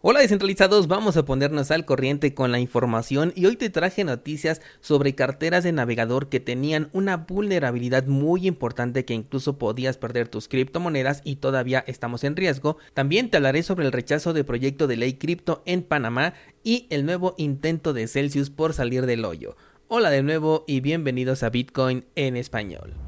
Hola descentralizados, vamos a ponernos al corriente con la información y hoy te traje noticias sobre carteras de navegador que tenían una vulnerabilidad muy importante que incluso podías perder tus criptomonedas y todavía estamos en riesgo. También te hablaré sobre el rechazo de proyecto de ley cripto en Panamá y el nuevo intento de Celsius por salir del hoyo. Hola de nuevo y bienvenidos a Bitcoin en español.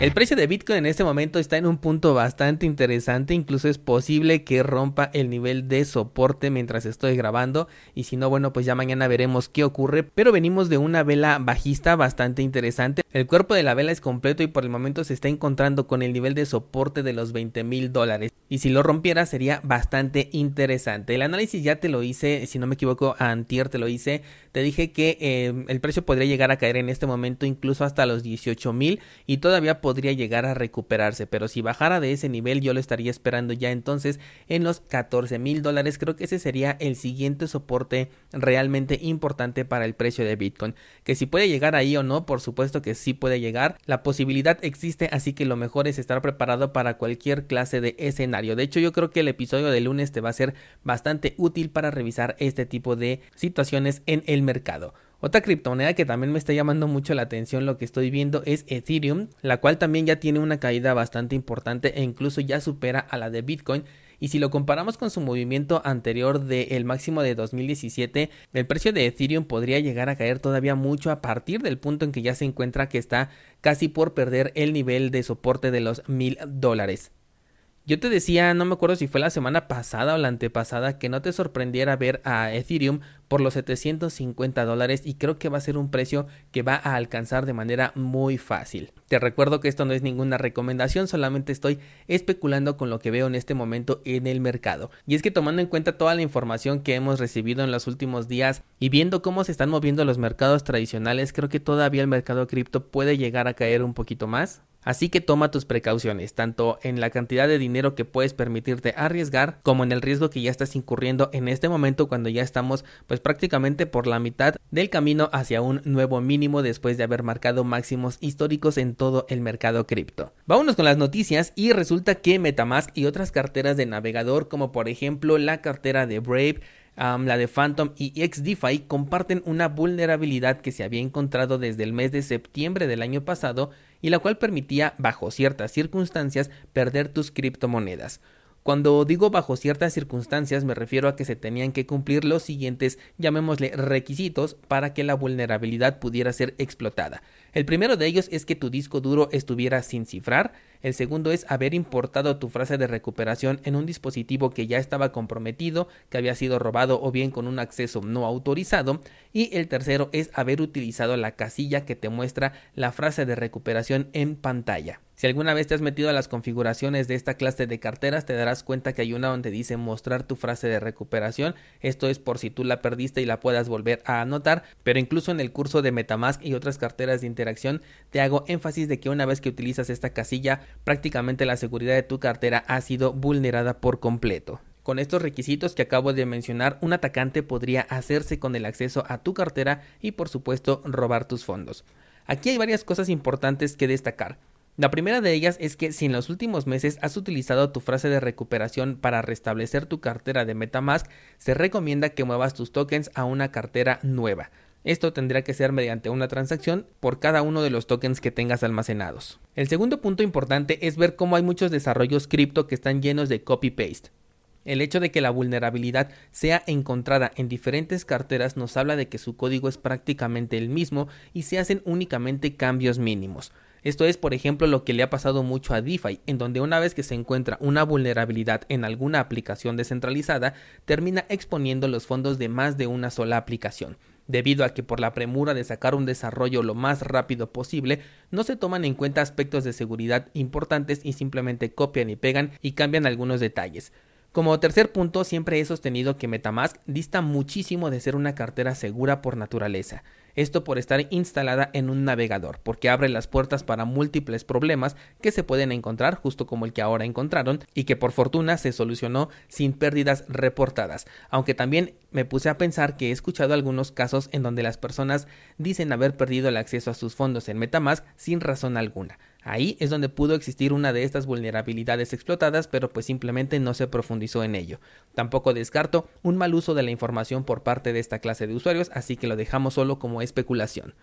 El precio de Bitcoin en este momento está en un punto bastante interesante, incluso es posible que rompa el nivel de soporte mientras estoy grabando. Y si no, bueno, pues ya mañana veremos qué ocurre, pero venimos de una vela bajista bastante interesante. El cuerpo de la vela es completo y por el momento se está encontrando con el nivel de soporte de los 20 mil dólares. Y si lo rompiera sería bastante interesante. El análisis ya te lo hice, si no me equivoco, antier te lo hice, te dije que eh, el precio podría llegar a caer en este momento incluso hasta los 18 mil y todavía podría llegar a recuperarse, pero si bajara de ese nivel yo lo estaría esperando ya entonces en los 14 mil dólares. Creo que ese sería el siguiente soporte realmente importante para el precio de Bitcoin. Que si puede llegar ahí o no, por supuesto que sí puede llegar. La posibilidad existe, así que lo mejor es estar preparado para cualquier clase de escenario. De hecho, yo creo que el episodio de lunes te va a ser bastante útil para revisar este tipo de situaciones en el mercado. Otra criptomoneda que también me está llamando mucho la atención lo que estoy viendo es Ethereum, la cual también ya tiene una caída bastante importante e incluso ya supera a la de Bitcoin. Y si lo comparamos con su movimiento anterior del máximo de 2017, el precio de Ethereum podría llegar a caer todavía mucho a partir del punto en que ya se encuentra que está casi por perder el nivel de soporte de los mil dólares. Yo te decía, no me acuerdo si fue la semana pasada o la antepasada, que no te sorprendiera ver a Ethereum por los 750 dólares y creo que va a ser un precio que va a alcanzar de manera muy fácil. Te recuerdo que esto no es ninguna recomendación, solamente estoy especulando con lo que veo en este momento en el mercado. Y es que tomando en cuenta toda la información que hemos recibido en los últimos días y viendo cómo se están moviendo los mercados tradicionales, creo que todavía el mercado cripto puede llegar a caer un poquito más. Así que toma tus precauciones, tanto en la cantidad de dinero que puedes permitirte arriesgar, como en el riesgo que ya estás incurriendo en este momento cuando ya estamos pues prácticamente por la mitad del camino hacia un nuevo mínimo después de haber marcado máximos históricos en todo el mercado cripto. Vámonos con las noticias y resulta que Metamask y otras carteras de navegador como por ejemplo la cartera de Brave la de Phantom y XDeFi comparten una vulnerabilidad que se había encontrado desde el mes de septiembre del año pasado y la cual permitía, bajo ciertas circunstancias, perder tus criptomonedas. Cuando digo bajo ciertas circunstancias me refiero a que se tenían que cumplir los siguientes, llamémosle requisitos, para que la vulnerabilidad pudiera ser explotada. El primero de ellos es que tu disco duro estuviera sin cifrar, el segundo es haber importado tu frase de recuperación en un dispositivo que ya estaba comprometido, que había sido robado o bien con un acceso no autorizado, y el tercero es haber utilizado la casilla que te muestra la frase de recuperación en pantalla. Si alguna vez te has metido a las configuraciones de esta clase de carteras, te darás cuenta que hay una donde dice mostrar tu frase de recuperación. Esto es por si tú la perdiste y la puedas volver a anotar, pero incluso en el curso de Metamask y otras carteras de interacción, te hago énfasis de que una vez que utilizas esta casilla, prácticamente la seguridad de tu cartera ha sido vulnerada por completo. Con estos requisitos que acabo de mencionar, un atacante podría hacerse con el acceso a tu cartera y por supuesto robar tus fondos. Aquí hay varias cosas importantes que destacar. La primera de ellas es que si en los últimos meses has utilizado tu frase de recuperación para restablecer tu cartera de Metamask, se recomienda que muevas tus tokens a una cartera nueva. Esto tendrá que ser mediante una transacción por cada uno de los tokens que tengas almacenados. El segundo punto importante es ver cómo hay muchos desarrollos cripto que están llenos de copy-paste. El hecho de que la vulnerabilidad sea encontrada en diferentes carteras nos habla de que su código es prácticamente el mismo y se hacen únicamente cambios mínimos. Esto es, por ejemplo, lo que le ha pasado mucho a DeFi, en donde una vez que se encuentra una vulnerabilidad en alguna aplicación descentralizada, termina exponiendo los fondos de más de una sola aplicación. Debido a que por la premura de sacar un desarrollo lo más rápido posible, no se toman en cuenta aspectos de seguridad importantes y simplemente copian y pegan y cambian algunos detalles. Como tercer punto, siempre he sostenido que Metamask dista muchísimo de ser una cartera segura por naturaleza. Esto por estar instalada en un navegador, porque abre las puertas para múltiples problemas que se pueden encontrar, justo como el que ahora encontraron, y que por fortuna se solucionó sin pérdidas reportadas. Aunque también me puse a pensar que he escuchado algunos casos en donde las personas dicen haber perdido el acceso a sus fondos en Metamask sin razón alguna. Ahí es donde pudo existir una de estas vulnerabilidades explotadas, pero pues simplemente no se profundizó en ello. Tampoco descarto un mal uso de la información por parte de esta clase de usuarios, así que lo dejamos solo como especulación.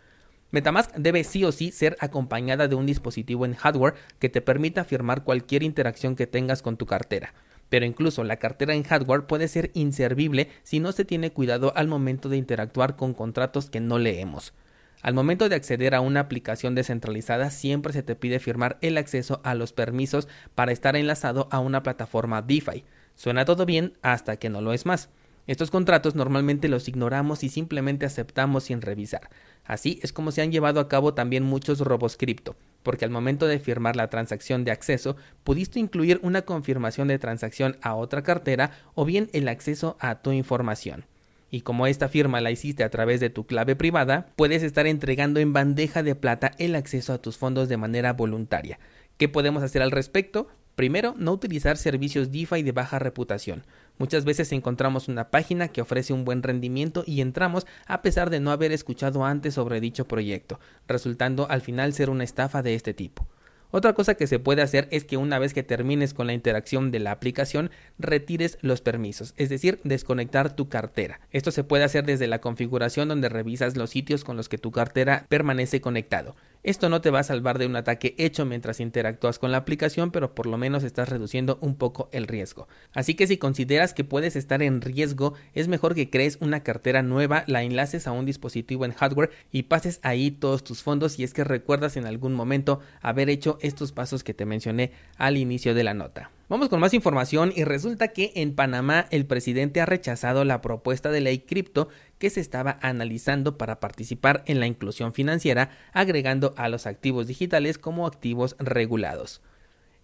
Metamask debe sí o sí ser acompañada de un dispositivo en hardware que te permita firmar cualquier interacción que tengas con tu cartera. Pero incluso la cartera en hardware puede ser inservible si no se tiene cuidado al momento de interactuar con contratos que no leemos. Al momento de acceder a una aplicación descentralizada siempre se te pide firmar el acceso a los permisos para estar enlazado a una plataforma DeFi. Suena todo bien hasta que no lo es más. Estos contratos normalmente los ignoramos y simplemente aceptamos sin revisar. Así es como se han llevado a cabo también muchos robos cripto, porque al momento de firmar la transacción de acceso pudiste incluir una confirmación de transacción a otra cartera o bien el acceso a tu información y como esta firma la hiciste a través de tu clave privada, puedes estar entregando en bandeja de plata el acceso a tus fondos de manera voluntaria. ¿Qué podemos hacer al respecto? Primero, no utilizar servicios DeFi de baja reputación. Muchas veces encontramos una página que ofrece un buen rendimiento y entramos a pesar de no haber escuchado antes sobre dicho proyecto, resultando al final ser una estafa de este tipo. Otra cosa que se puede hacer es que una vez que termines con la interacción de la aplicación, retires los permisos, es decir, desconectar tu cartera. Esto se puede hacer desde la configuración donde revisas los sitios con los que tu cartera permanece conectado. Esto no te va a salvar de un ataque hecho mientras interactúas con la aplicación, pero por lo menos estás reduciendo un poco el riesgo. Así que si consideras que puedes estar en riesgo, es mejor que crees una cartera nueva, la enlaces a un dispositivo en hardware y pases ahí todos tus fondos si es que recuerdas en algún momento haber hecho estos pasos que te mencioné al inicio de la nota. Vamos con más información y resulta que en Panamá el presidente ha rechazado la propuesta de ley cripto que se estaba analizando para participar en la inclusión financiera, agregando a los activos digitales como activos regulados.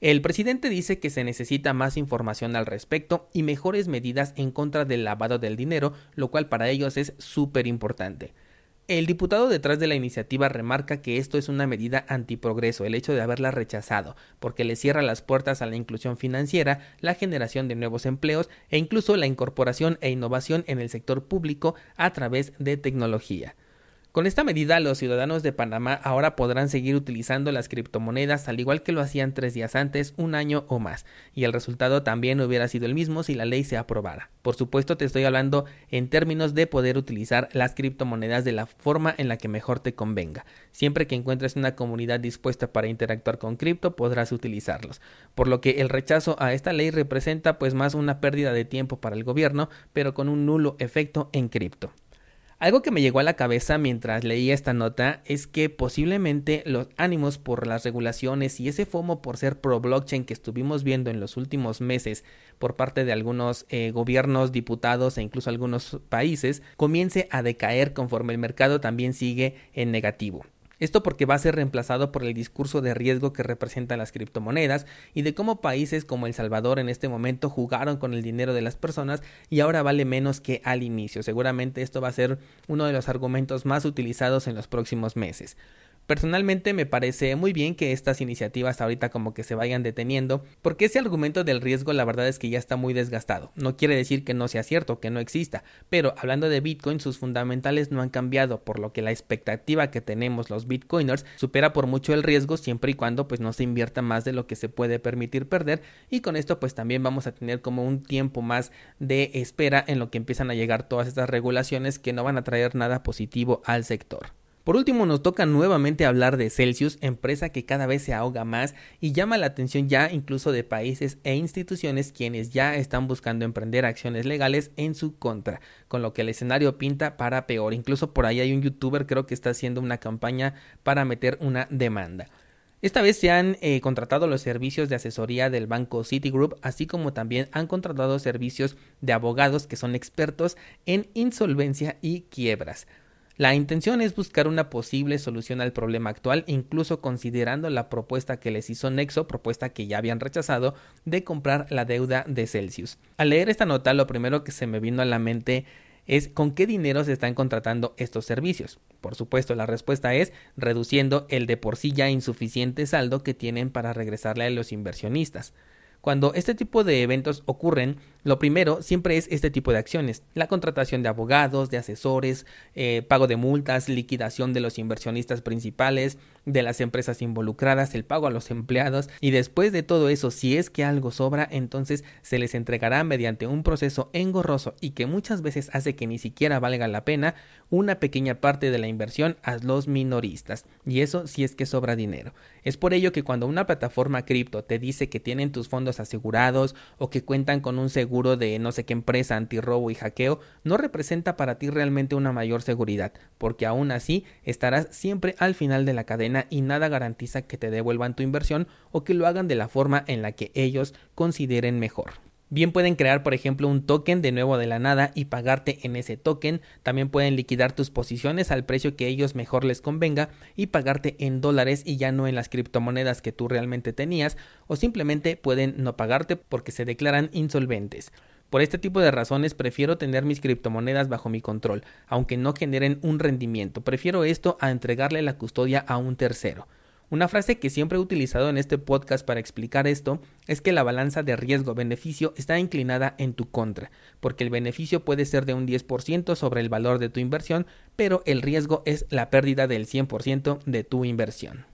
El presidente dice que se necesita más información al respecto y mejores medidas en contra del lavado del dinero, lo cual para ellos es súper importante. El diputado detrás de la iniciativa remarca que esto es una medida antiprogreso, el hecho de haberla rechazado, porque le cierra las puertas a la inclusión financiera, la generación de nuevos empleos e incluso la incorporación e innovación en el sector público a través de tecnología. Con esta medida, los ciudadanos de Panamá ahora podrán seguir utilizando las criptomonedas al igual que lo hacían tres días antes, un año o más, y el resultado también hubiera sido el mismo si la ley se aprobara. Por supuesto, te estoy hablando en términos de poder utilizar las criptomonedas de la forma en la que mejor te convenga. Siempre que encuentres una comunidad dispuesta para interactuar con cripto, podrás utilizarlos. Por lo que el rechazo a esta ley representa pues más una pérdida de tiempo para el gobierno, pero con un nulo efecto en cripto. Algo que me llegó a la cabeza mientras leía esta nota es que posiblemente los ánimos por las regulaciones y ese FOMO por ser pro blockchain que estuvimos viendo en los últimos meses por parte de algunos eh, gobiernos, diputados e incluso algunos países comience a decaer conforme el mercado también sigue en negativo. Esto porque va a ser reemplazado por el discurso de riesgo que representan las criptomonedas y de cómo países como El Salvador en este momento jugaron con el dinero de las personas y ahora vale menos que al inicio. Seguramente esto va a ser uno de los argumentos más utilizados en los próximos meses. Personalmente me parece muy bien que estas iniciativas ahorita como que se vayan deteniendo, porque ese argumento del riesgo la verdad es que ya está muy desgastado. No quiere decir que no sea cierto, que no exista, pero hablando de Bitcoin sus fundamentales no han cambiado, por lo que la expectativa que tenemos los Bitcoiners supera por mucho el riesgo siempre y cuando pues no se invierta más de lo que se puede permitir perder y con esto pues también vamos a tener como un tiempo más de espera en lo que empiezan a llegar todas estas regulaciones que no van a traer nada positivo al sector. Por último, nos toca nuevamente hablar de Celsius, empresa que cada vez se ahoga más y llama la atención ya incluso de países e instituciones quienes ya están buscando emprender acciones legales en su contra, con lo que el escenario pinta para peor. Incluso por ahí hay un youtuber creo que está haciendo una campaña para meter una demanda. Esta vez se han eh, contratado los servicios de asesoría del banco Citigroup, así como también han contratado servicios de abogados que son expertos en insolvencia y quiebras. La intención es buscar una posible solución al problema actual, incluso considerando la propuesta que les hizo Nexo, propuesta que ya habían rechazado, de comprar la deuda de Celsius. Al leer esta nota, lo primero que se me vino a la mente es con qué dinero se están contratando estos servicios. Por supuesto, la respuesta es reduciendo el de por sí ya insuficiente saldo que tienen para regresarle a los inversionistas. Cuando este tipo de eventos ocurren, lo primero siempre es este tipo de acciones. La contratación de abogados, de asesores, eh, pago de multas, liquidación de los inversionistas principales, de las empresas involucradas, el pago a los empleados y después de todo eso, si es que algo sobra, entonces se les entregará mediante un proceso engorroso y que muchas veces hace que ni siquiera valga la pena una pequeña parte de la inversión a los minoristas. Y eso si es que sobra dinero. Es por ello que cuando una plataforma cripto te dice que tienen tus fondos asegurados o que cuentan con un seguro de no sé qué empresa antirrobo y hackeo, no representa para ti realmente una mayor seguridad, porque aún así estarás siempre al final de la cadena y nada garantiza que te devuelvan tu inversión o que lo hagan de la forma en la que ellos consideren mejor. Bien pueden crear, por ejemplo, un token de nuevo de la nada y pagarte en ese token. También pueden liquidar tus posiciones al precio que ellos mejor les convenga y pagarte en dólares y ya no en las criptomonedas que tú realmente tenías. O simplemente pueden no pagarte porque se declaran insolventes. Por este tipo de razones prefiero tener mis criptomonedas bajo mi control, aunque no generen un rendimiento. Prefiero esto a entregarle la custodia a un tercero. Una frase que siempre he utilizado en este podcast para explicar esto es que la balanza de riesgo-beneficio está inclinada en tu contra, porque el beneficio puede ser de un 10% sobre el valor de tu inversión, pero el riesgo es la pérdida del 100% de tu inversión.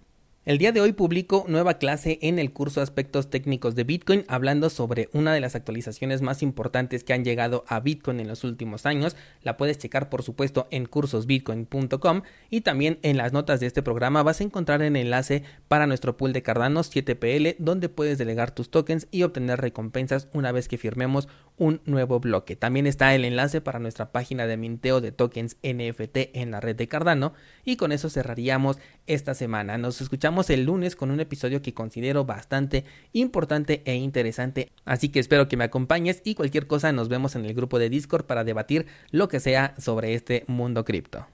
El día de hoy publico nueva clase en el curso Aspectos Técnicos de Bitcoin hablando sobre una de las actualizaciones más importantes que han llegado a Bitcoin en los últimos años. La puedes checar por supuesto en cursosbitcoin.com y también en las notas de este programa vas a encontrar el enlace para nuestro pool de Cardano 7PL donde puedes delegar tus tokens y obtener recompensas una vez que firmemos un nuevo bloque. También está el enlace para nuestra página de minteo de tokens NFT en la red de Cardano y con eso cerraríamos esta semana. Nos el lunes con un episodio que considero bastante importante e interesante. Así que espero que me acompañes y cualquier cosa nos vemos en el grupo de Discord para debatir lo que sea sobre este mundo cripto.